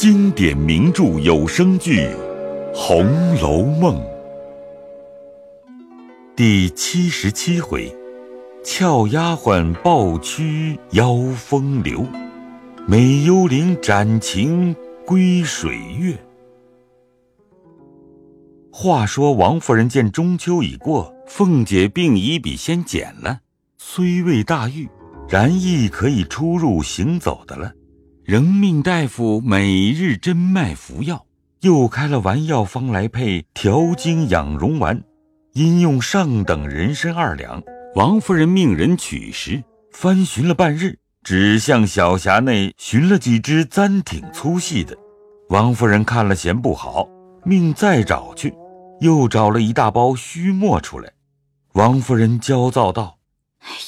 经典名著有声剧《红楼梦》第七十七回：俏丫鬟抱屈邀风流，美幽灵斩情归水月。话说王夫人见中秋已过，凤姐病已比先减了，虽未大愈，然亦可以出入行走的了。仍命大夫每日针脉服药，又开了丸药方来配调经养荣丸，因用上等人参二两。王夫人命人取时，翻寻了半日，只向小匣内寻了几支簪挺粗细的。王夫人看了嫌不好，命再找去，又找了一大包虚墨出来。王夫人焦躁道：“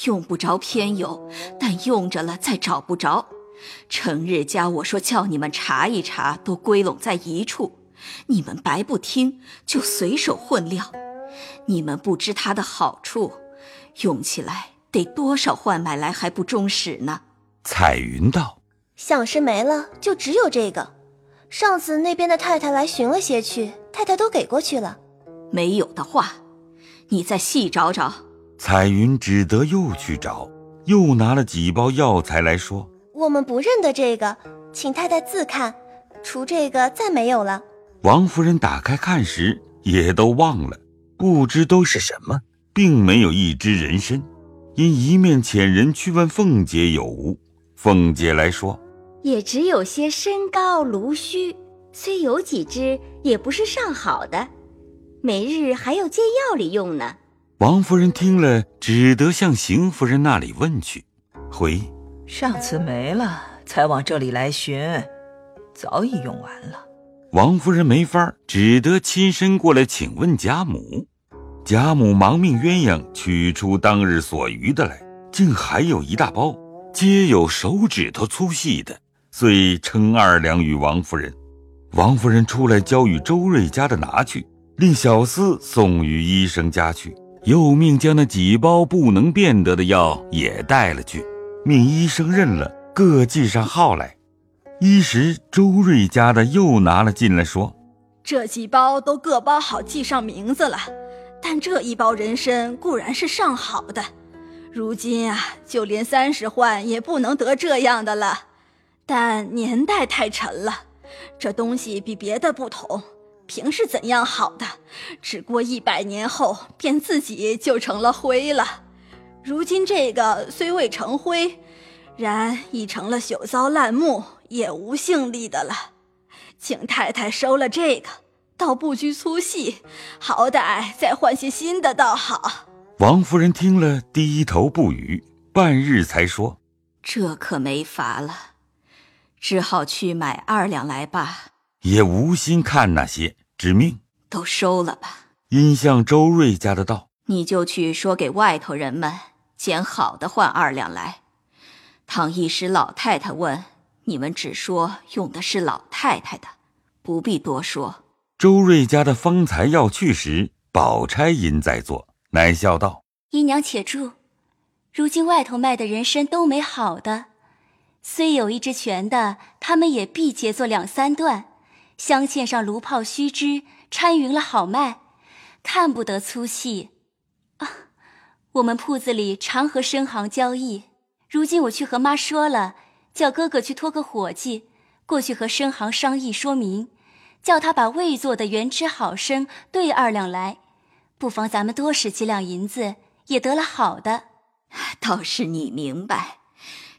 用不着偏有，但用着了再找不着。”成日家我说叫你们查一查，都归拢在一处，你们白不听，就随手混料。你们不知它的好处，用起来得多少换买来还不中使呢？彩云道：“想是没了，就只有这个。上次那边的太太来寻了些去，太太都给过去了。没有的话，你再细找找。”彩云只得又去找，又拿了几包药材来说。我们不认得这个，请太太自看。除这个，再没有了。王夫人打开看时，也都忘了，不知都是什么，并没有一只人参。因一面遣人去问凤姐有无，凤姐来说，也只有些身高、芦须，虽有几只，也不是上好的，每日还要煎药里用呢。王夫人听了，只得向邢夫人那里问去，回。上次没了，才往这里来寻，早已用完了。王夫人没法，只得亲身过来请问贾母。贾母忙命鸳鸯取出当日所余的来，竟还有一大包，皆有手指头粗细的，遂称二两与王夫人。王夫人出来交与周瑞家的拿去，令小厮送与医生家去，又命将那几包不能变得的药也带了去。命医生认了，各记上号来。一时周瑞家的又拿了进来，说：“这几包都各包好，记上名字了。但这一包人参固然是上好的，如今啊，就连三十换也不能得这样的了。但年代太沉了，这东西比别的不同，凭是怎样好的，只过一百年后，便自己就成了灰了。”如今这个虽未成灰，然已成了朽糟烂木，也无性力的了。请太太收了这个，倒不拘粗细，好歹再换些新的，倒好。王夫人听了，低头不语，半日才说：“这可没法了，只好去买二两来吧。”也无心看那些，只命都收了吧。因向周瑞家的道：“你就去说给外头人们。”捡好的换二两来。倘一时老太太问，你们只说用的是老太太的，不必多说。周瑞家的方才要去时，宝钗因在座，乃笑道：“姨娘且住，如今外头卖的人参都没好的，虽有一只全的，他们也必结作两三段，镶嵌上炉泡须枝，掺匀了好卖，看不得粗细。”我们铺子里常和生行交易，如今我去和妈说了，叫哥哥去托个伙计过去和生行商议说明，叫他把未做的原汁好生兑二两来，不妨咱们多使几两银子，也得了好的。倒是你明白，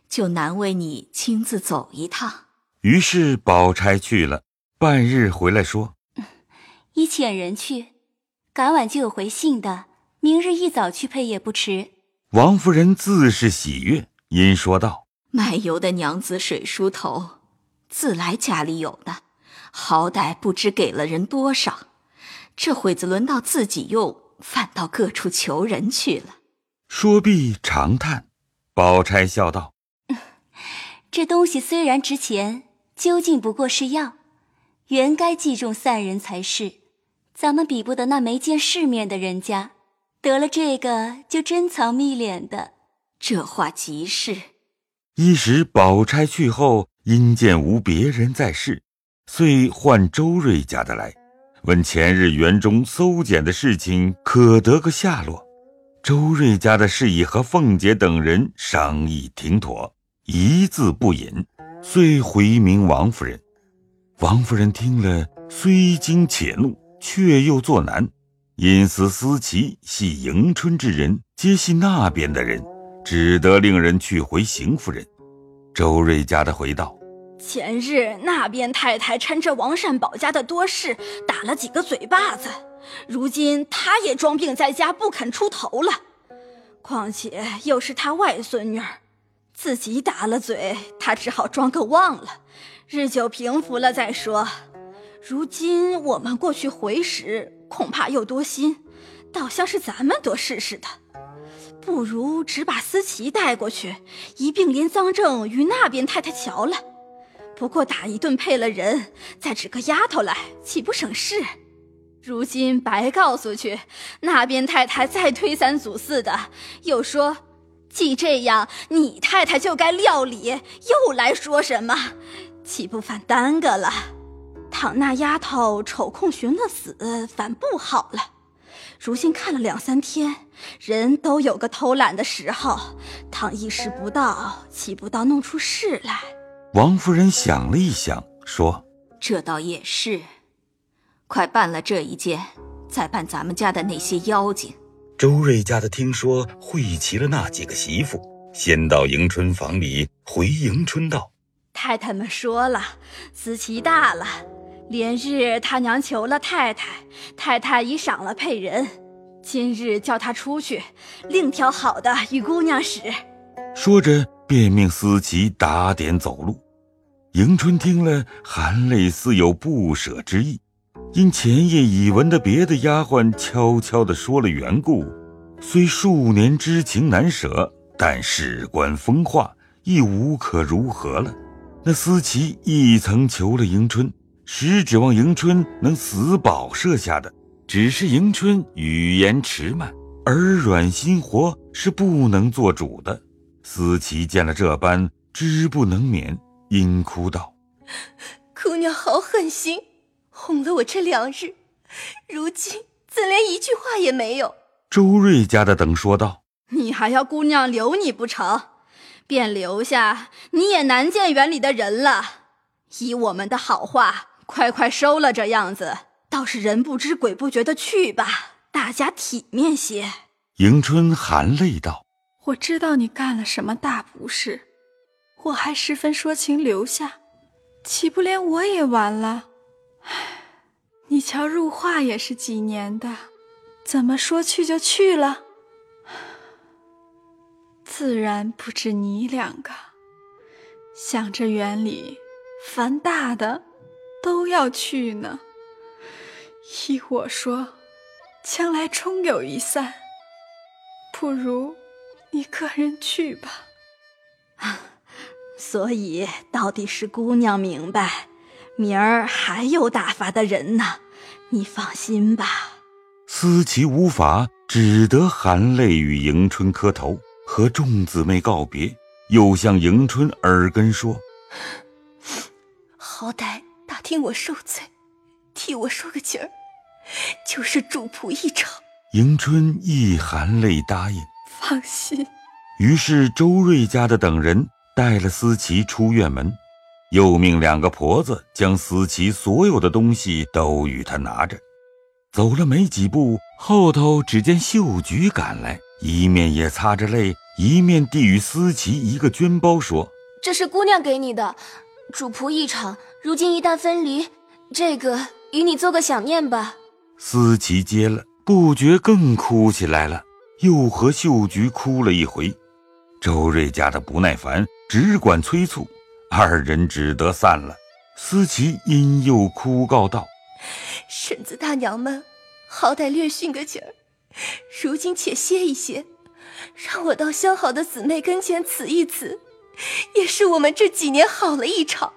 就难为你亲自走一趟。于是宝钗去了，半日回来说：“ 已遣人去，赶晚就有回信的。”明日一早去配也不迟。王夫人自是喜悦，因说道：“卖油的娘子水梳头，自来家里有的，好歹不知给了人多少。这会子轮到自己用，反倒各处求人去了。”说毕长叹。宝钗笑道：“ 这东西虽然值钱，究竟不过是药，原该计中散人才是。咱们比不得那没见世面的人家。”得了这个就珍藏蜜敛的，这话极是。一时宝钗去后，因见无别人在世，遂唤周瑞家的来，问前日园中搜检的事情可得个下落。周瑞家的事已和凤姐等人商议停妥，一字不引，遂回明王夫人。王夫人听了，虽惊且怒，却又作难，因思思琪系迎春之人，皆系那边的人，只得令人去回邢夫人。周瑞家的回道：“前日那边太太趁着王善保家的多事，打了几个嘴巴子，如今他也装病在家，不肯出头了。况且又是他外孙女儿，自己打了嘴，他只好装个忘了，日久平复了再说。如今我们过去回时，恐怕又多心，倒像是咱们多事似的。”不如只把思琪带过去，一并连赃证与那边太太瞧了。不过打一顿配了人，再指个丫头来，岂不省事？如今白告诉去，那边太太再推三阻四的，又说既这样，你太太就该料理，又来说什么，岂不反耽搁了？倘那丫头抽空寻了死，反不好了。如今看了两三天，人都有个偷懒的时候。倘一时不到，岂不到弄出事来？王夫人想了一想，说：“这倒也是。快办了这一件，再办咱们家的那些妖精。”周瑞家的听说会齐了那几个媳妇，先到迎春房里回迎春道：“太太们说了，思琪大了。”连日他娘求了太太，太太已赏了配人，今日叫他出去，另挑好的与姑娘使。说着，便命思琪打点走路。迎春听了，含泪似有不舍之意，因前夜已闻的别的丫鬟悄悄地说了缘故，虽数年之情难舍，但事关风化，亦无可如何了。那思琪亦曾求了迎春。实指望迎春能死保设下的，只是迎春语言迟慢，耳软心活，是不能做主的。思琪见了这般，知不能免，因哭道：“ 姑娘好狠心，哄了我这两日，如今怎连一句话也没有？”周瑞家的等说道：“你还要姑娘留你不成？便留下，你也难见园里的人了。以我们的好话。”快快收了这样子，倒是人不知鬼不觉的去吧，大家体面些。迎春含泪道：“我知道你干了什么大不是，我还十分说情留下，岂不连我也完了？唉，你瞧入画也是几年的，怎么说去就去了？自然不止你两个，想着园里凡大的。”都要去呢。依我说，将来终有一散，不如你个人去吧。所以到底是姑娘明白，明儿还有打发的人呢。你放心吧。思琪无法，只得含泪与迎春磕头，和众姊妹告别，又向迎春耳根说：“好歹。”听我受罪，替我说个情儿，就是主仆一场。迎春一含泪答应，放心。于是周瑞家的等人带了思琪出院门，又命两个婆子将思琪所有的东西都与他拿着。走了没几步，后头只见秀菊赶来，一面也擦着泪，一面递与思琪一个绢包，说：“这是姑娘给你的。”主仆一场，如今一旦分离，这个与你做个想念吧。思琪接了，不觉更哭起来了，又和秀菊哭了一回。周瑞家的不耐烦，只管催促，二人只得散了。思琪因又哭告道：“婶子大娘们，好歹略训个情儿，如今且歇一歇，让我到相好的姊妹跟前辞一辞。”也是我们这几年好了一场。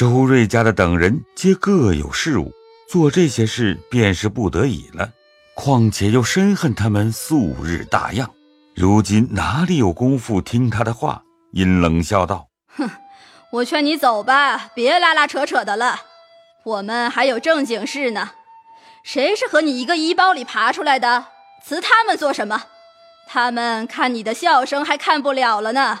周瑞家的等人皆各有事务，做这些事便是不得已了。况且又深恨他们素日大样，如今哪里有功夫听他的话？因冷笑道：“哼，我劝你走吧，别拉拉扯扯的了。我们还有正经事呢。谁是和你一个衣包里爬出来的？辞他们做什么？他们看你的笑声还看不了了呢。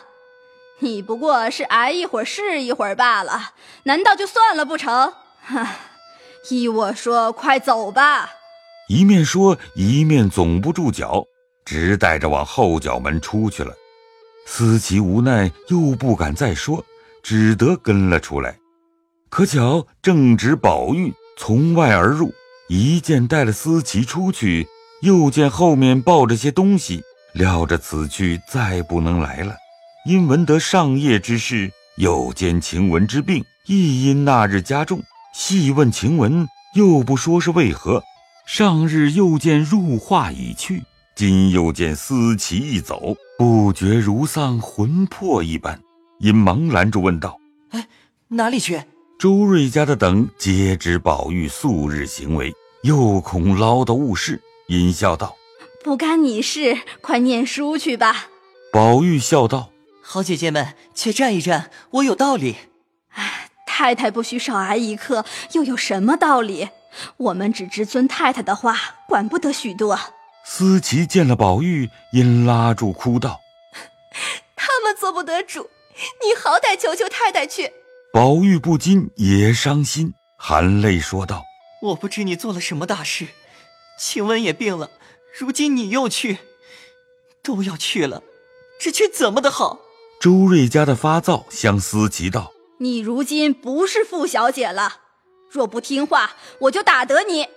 你不过是挨一会儿是一会儿罢了，难道就算了不成？唉，依我说，快走吧。一面说，一面总不住脚，直带着往后脚门出去了。思琪无奈，又不敢再说，只得跟了出来。可巧正值宝玉从外而入，一见带了思琪出去，又见后面抱着些东西，料着此去再不能来了。因闻得上夜之事，又见晴雯之病，亦因那日加重，细问晴雯，又不说是为何。上日又见入画已去，今又见思琪一走，不觉如丧魂魄一般，因忙拦住问道：“哎，哪里去？”周瑞家的等皆知宝玉素日行为，又恐唠叨误事，因笑道：“不干你事，快念书去吧。”宝玉笑道。好姐姐们，且站一站，我有道理。哎，太太不许少挨一刻，又有什么道理？我们只知遵太太的话，管不得许多。思琪见了宝玉，因拉住哭道：“他们做不得主，你好歹求求太太去。”宝玉不禁也伤心，含泪说道：“我不知你做了什么大事，晴雯也病了，如今你又去，都要去了，这却怎么的好？”周瑞家的发躁向思琪道：“你如今不是傅小姐了，若不听话，我就打得你。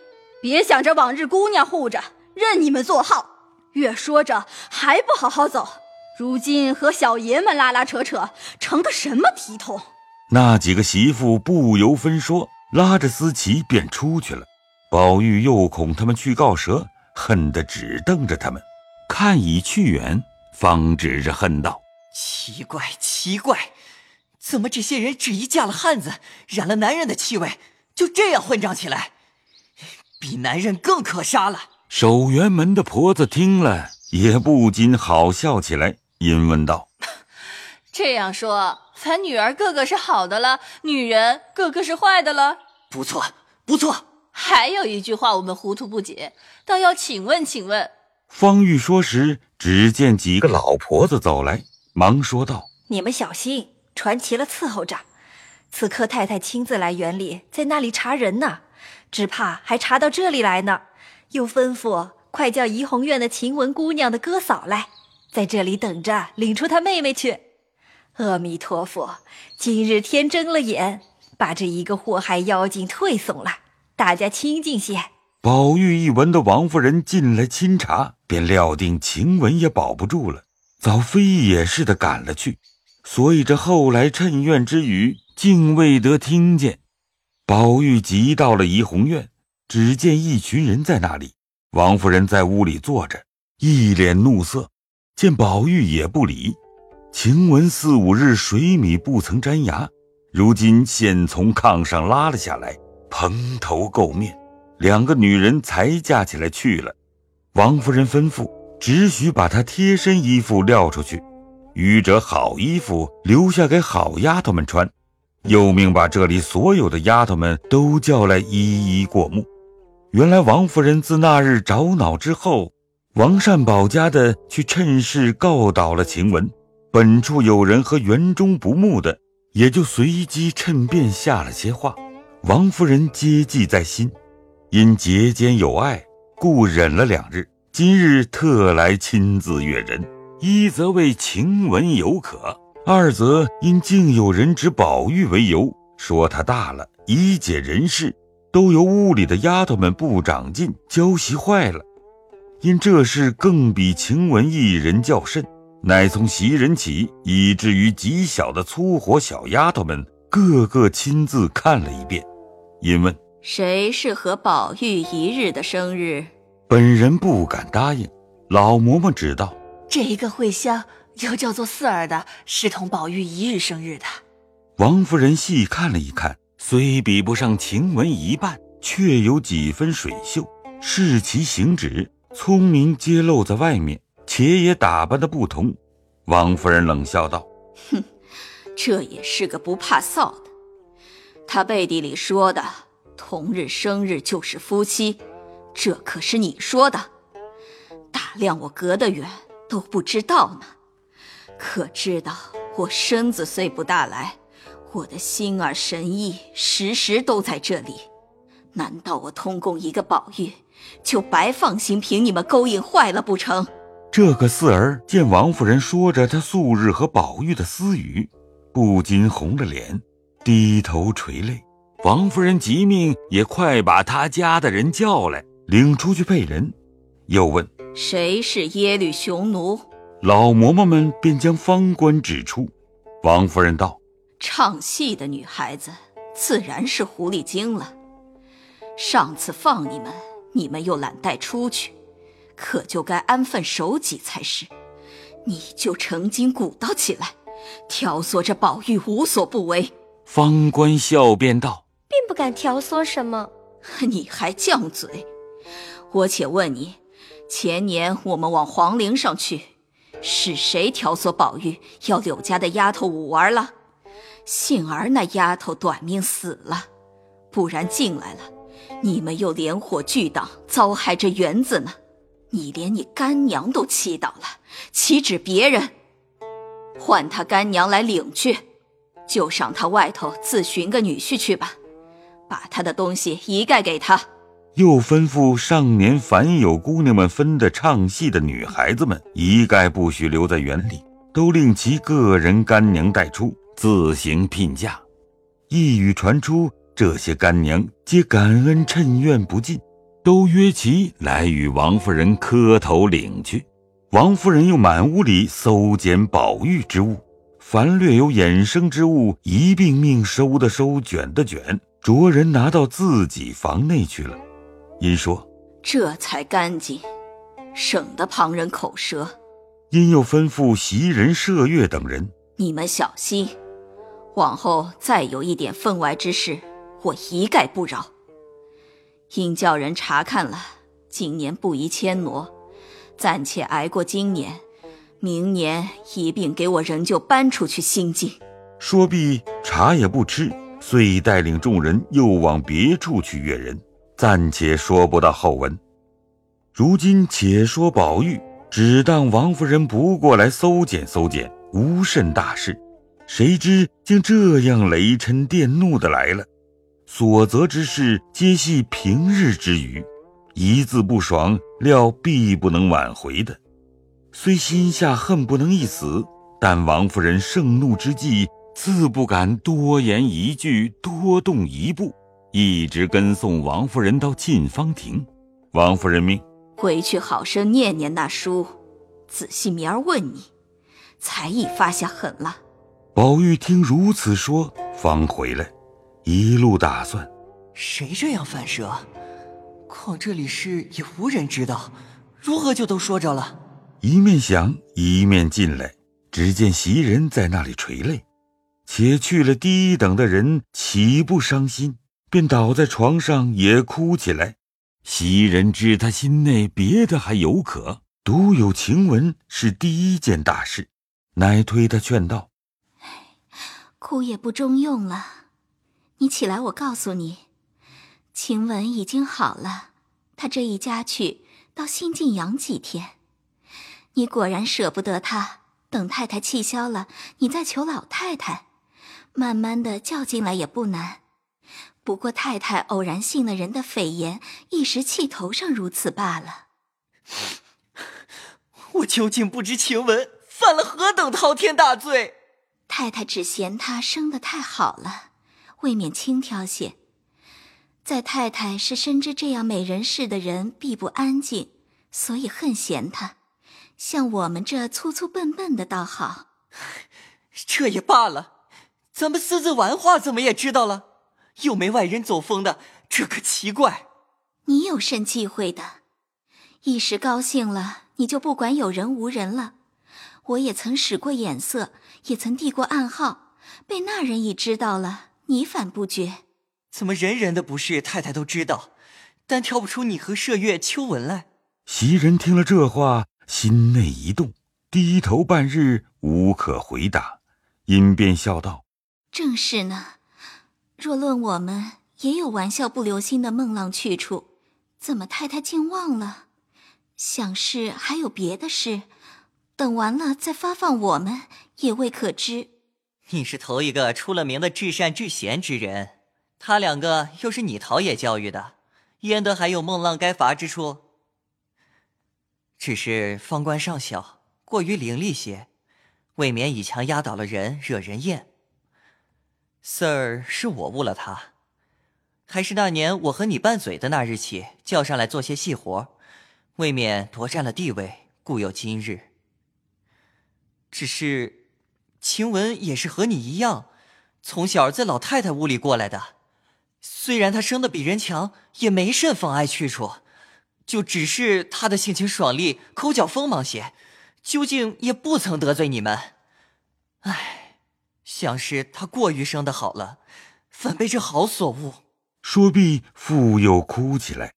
别想着往日姑娘护着，任你们作号。越说着还不好好走，如今和小爷们拉拉扯扯，成个什么体统？”那几个媳妇不由分说，拉着思琪便出去了。宝玉又恐他们去告蛇，恨得只瞪着他们，看已去远，方指着恨道。奇怪，奇怪，怎么这些人只一嫁了汉子，染了男人的气味，就这样混账起来？比男人更可杀了。守园门的婆子听了，也不禁好笑起来，因问道：“ 这样说，咱女儿个个是好的了，女人个个是坏的了？不错，不错。还有一句话我们糊涂不解，倒要请问，请问。”方玉说时，只见几个老婆子走来。忙说道：“你们小心，传齐了伺候着。此刻太太亲自来园里，在那里查人呢，只怕还查到这里来呢。又吩咐快叫怡红院的晴雯姑娘的哥嫂来，在这里等着领出她妹妹去。阿弥陀佛，今日天睁了眼，把这一个祸害妖精退送了，大家清静些。”宝玉一闻到王夫人进来亲查，便料定晴雯也保不住了。早飞也似的赶了去，所以这后来趁怨之语竟未得听见。宝玉急到了怡红院，只见一群人在那里，王夫人在屋里坐着，一脸怒色。见宝玉也不理，晴雯四五日水米不曾沾牙，如今现从炕上拉了下来，蓬头垢面，两个女人才架起来去了。王夫人吩咐。只许把她贴身衣服撂出去，余者好衣服留下给好丫头们穿。又命把这里所有的丫头们都叫来一一过目。原来王夫人自那日着恼之后，王善保家的去趁势告倒了晴雯。本处有人和园中不睦的，也就随机趁便下了些话。王夫人皆记在心，因结间有爱，故忍了两日。今日特来亲自阅人，一则为晴雯有可，二则因竟有人指宝玉为由，说他大了，已解人事，都由屋里的丫头们不长进，教习坏了。因这事更比晴雯一人较甚，乃从袭人起，以至于极小的粗活小丫头们，个个亲自看了一遍。因问谁是和宝玉一日的生日？本人不敢答应，老嬷嬷只道，这一个会香又叫做四儿的，是同宝玉一日生日的。王夫人细看了一看，虽比不上晴雯一半，却有几分水秀，视其行止，聪明皆露在外面，且也打扮的不同。王夫人冷笑道：“哼，这也是个不怕臊的。他背地里说的，同日生日就是夫妻，这可是你说的。打量我隔得远都不知道呢，可知道我身子虽不大来，我的心儿神意时时都在这里。难道我通共一个宝玉，就白放心凭你们勾引坏了不成？这个四儿见王夫人说着她素日和宝玉的私语，不禁红了脸，低头垂泪。王夫人急命也快把他家的人叫来，领出去配人，又问谁是耶律雄奴。老嬷嬷们便将方官指出。王夫人道：“唱戏的女孩子，自然是狐狸精了。上次放你们，你们又懒带出去，可就该安分守己才是。你就成精鼓捣起来，挑唆着宝玉无所不为。”方官笑便道。并不敢挑唆什么，你还犟嘴！我且问你，前年我们往皇陵上去，是谁挑唆宝玉要柳家的丫头五儿了？幸而那丫头短命死了，不然进来了，你们又连伙聚党，糟害这园子呢。你连你干娘都气倒了，岂止别人？唤他干娘来领去，就上他外头自寻个女婿去吧。把他的东西一概给他，又吩咐上年凡有姑娘们分的唱戏的女孩子们，一概不许留在园里，都令其个人干娘带出，自行聘嫁。一语传出，这些干娘皆感恩趁愿不尽，都约其来与王夫人磕头领去。王夫人又满屋里搜捡宝玉之物，凡略有衍生之物，一并命收的收，卷的卷。着人拿到自己房内去了，因说这才干净，省得旁人口舌。因又吩咐袭人、麝月等人，你们小心，往后再有一点分外之事，我一概不饶。因叫人查看了，今年不宜迁挪，暂且挨过今年，明年一并给我仍旧搬出去新进。说毕，茶也不吃。遂带领众人又往别处去阅人，暂且说不到后文。如今且说宝玉，只当王夫人不过来搜检搜检，无甚大事，谁知竟这样雷嗔电怒的来了。所责之事皆系平日之语，一字不爽，料必不能挽回的。虽心下恨不能一死，但王夫人盛怒之际。自不敢多言一句，多动一步，一直跟送王夫人到沁芳亭。王夫人命回去好生念念那书，仔细明儿问你，才艺发下狠了。宝玉听如此说，方回来，一路打算：谁这样反舌？况这里事也无人知道，如何就都说着了？一面想，一面进来，只见袭人在那里垂泪。且去了低等的人，岂不伤心？便倒在床上也哭起来。袭人知他心内别的还有可，独有晴雯是第一件大事，乃推他劝道：“哭也不中用了，你起来，我告诉你，晴雯已经好了。她这一家去到新晋养几天，你果然舍不得她。等太太气消了，你再求老太太。”慢慢的叫进来也不难，不过太太偶然信了人的蜚言，一时气头上如此罢了。我究竟不知晴雯犯了何等滔天大罪？太太只嫌她生得太好了，未免轻佻些。在太太是深知这样美人事的人必不安静，所以恨嫌她。像我们这粗粗笨笨的倒好。这也罢了。咱们私自玩话，怎么也知道了？又没外人走风的，这可奇怪。你有甚忌讳的？一时高兴了，你就不管有人无人了。我也曾使过眼色，也曾递过暗号，被那人已知道了，你反不觉？怎么人人的不是太太都知道，但挑不出你和麝月、秋纹来？袭人听了这话，心内一动，低头半日无可回答，因便笑道。正是呢，若论我们，也有玩笑不留心的孟浪去处，怎么太太竟忘了？想是还有别的事，等完了再发放我们，也未可知。你是头一个出了名的至善至贤之人，他两个又是你陶冶教育的，焉得还有孟浪该罚之处？只是方官尚小，过于伶俐些，未免以强压倒了人，惹人厌。四儿是我误了他，还是那年我和你拌嘴的那日起，叫上来做些细活，未免夺占了地位，故有今日。只是，晴雯也是和你一样，从小在老太太屋里过来的，虽然她生的比人强，也没甚妨碍去处。就只是她的性情爽利，口角锋芒些，究竟也不曾得罪你们。唉，像是他过于生的好了，反被这好所误。说毕，复又哭起来。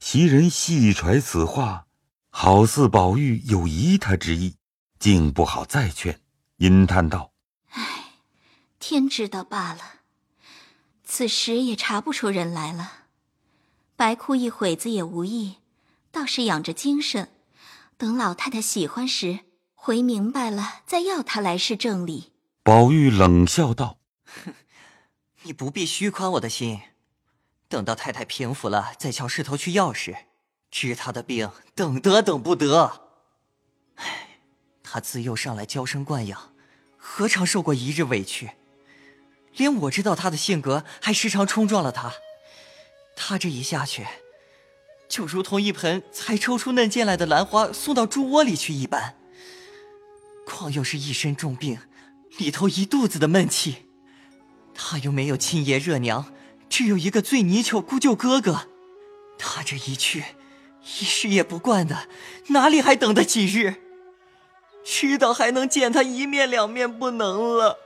袭人细揣此话，好似宝玉有疑他之意，竟不好再劝，因叹道：“唉，天知道罢了。此时也查不出人来了。”白哭一会子也无益，倒是养着精神，等老太太喜欢时，回明白了再要他来是正理。宝玉冷笑道：“哼，你不必虚宽我的心，等到太太平复了，再敲石头去要时，治她的病，等得等不得。唉，她自幼上来娇生惯养，何尝受过一日委屈？连我知道她的性格，还时常冲撞了她。”他这一下去，就如同一盆才抽出嫩尖来的兰花送到猪窝里去一般。况又是一身重病，里头一肚子的闷气，他又没有亲爷热娘，只有一个最泥鳅姑舅哥哥。他这一去，一时也不惯的，哪里还等得几日？迟早还能见他一面两面，不能了。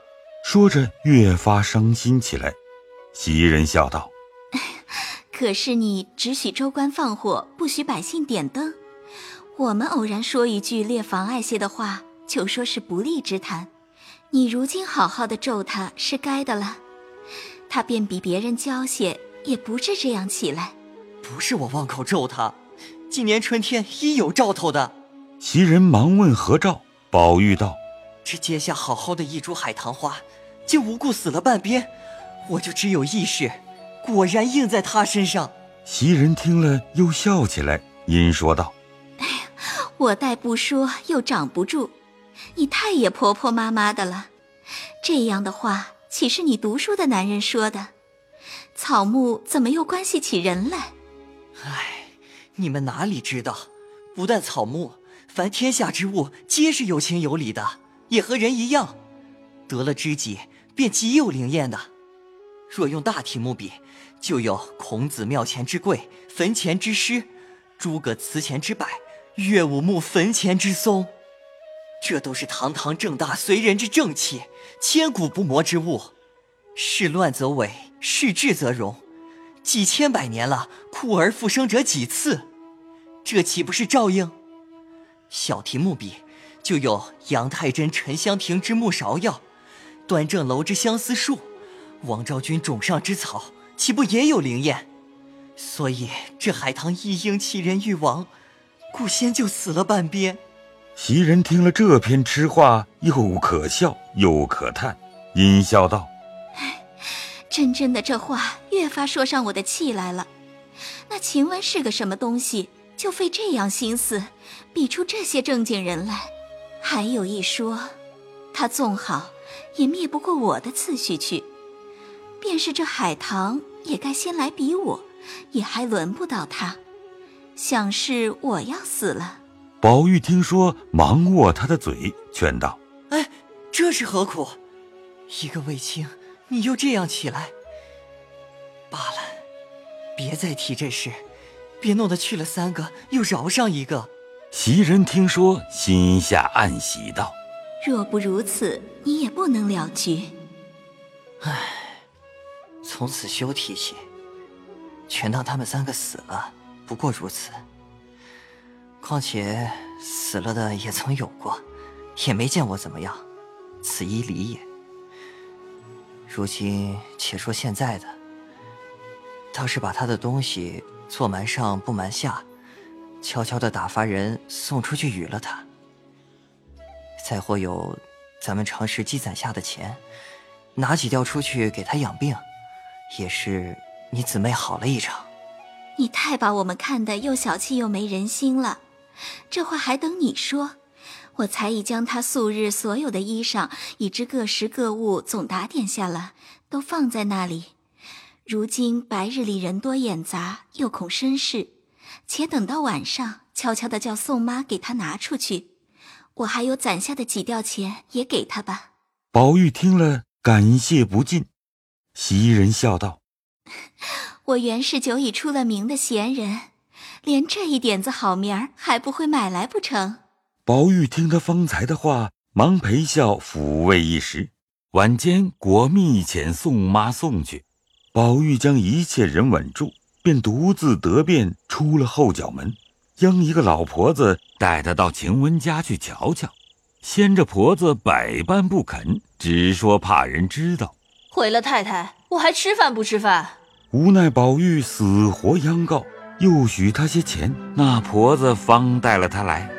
说着，越发伤心起来。袭人笑道。可是你只许州官放火，不许百姓点灯。我们偶然说一句略妨碍些的话，就说是不利之谈。你如今好好的咒他，是该的了。他便比别人娇些，也不至这样起来。不是我妄口咒他，今年春天一有兆头的。袭人忙问何兆，宝玉道：“这阶下好好的一株海棠花，竟无故死了半边，我就只有意识。”果然应在他身上。袭人听了，又笑起来，因说道：“哎呀，我待不说，又长不住。你太也婆婆妈妈的了。这样的话，岂是你读书的男人说的？草木怎么又关系起人来？唉，你们哪里知道？不但草木，凡天下之物，皆是有情有理的，也和人一样，得了知己，便极有灵验的。若用大题目比。”就有孔子庙前之桂，坟前之诗；诸葛祠前之柏，岳武穆坟前之松。这都是堂堂正大随人之正气，千古不磨之物。事乱则伪，事治则容。几千百年了，枯而复生者几次？这岂不是照应？小题目比，就有杨太真沉香亭之木芍药，端正楼之相思树，王昭君冢上之草。岂不也有灵验？所以这海棠一应其人欲亡，故先就死了半边。袭人听了这篇痴话，又可笑又可叹，阴笑道：“唉，真真的这话越发说上我的气来了。那晴雯是个什么东西，就费这样心思，比出这些正经人来？还有一说，他纵好，也灭不过我的次序去。”便是这海棠也该先来比我，也还轮不到他。想是我要死了。宝玉听说，忙握他的嘴，劝道：“哎，这是何苦？一个卫青，你又这样起来。罢了，别再提这事，别弄得去了三个，又饶上一个。”袭人听说，心下暗喜道：“若不如此，你也不能了局。”唉。从此休提起，全当他们三个死了，不过如此。况且死了的也曾有过，也没见我怎么样，此一理也。如今且说现在的，倒是把他的东西做瞒上不瞒下，悄悄的打发人送出去与了他。再或有咱们常时积攒下的钱，拿几吊出去给他养病，也是你姊妹好了一场。你太把我们看得又小气又没人心了，这话还等你说。我才已将他素日所有的衣裳，以至各食各物，总打点下了，都放在那里。如今白日里人多眼杂，又恐生事，且等到晚上，悄悄的叫宋妈给他拿出去。我还有攒下的几吊钱，也给他吧。宝玉听了，感谢不尽。袭人笑道：“ 我原是久已出了名的闲人，连这一点子好名儿还不会买来不成？”宝玉听他方才的话，忙陪笑抚慰一时。晚间果密遣宋妈送去，宝玉将一切人稳住，便独自得便出了后角门，央一个老婆子带他到晴雯家去瞧瞧。先这婆子百般不肯，只说怕人知道。回了太太，我还吃饭不吃饭？无奈宝玉死活央告，又许他些钱，那婆子方带了他来。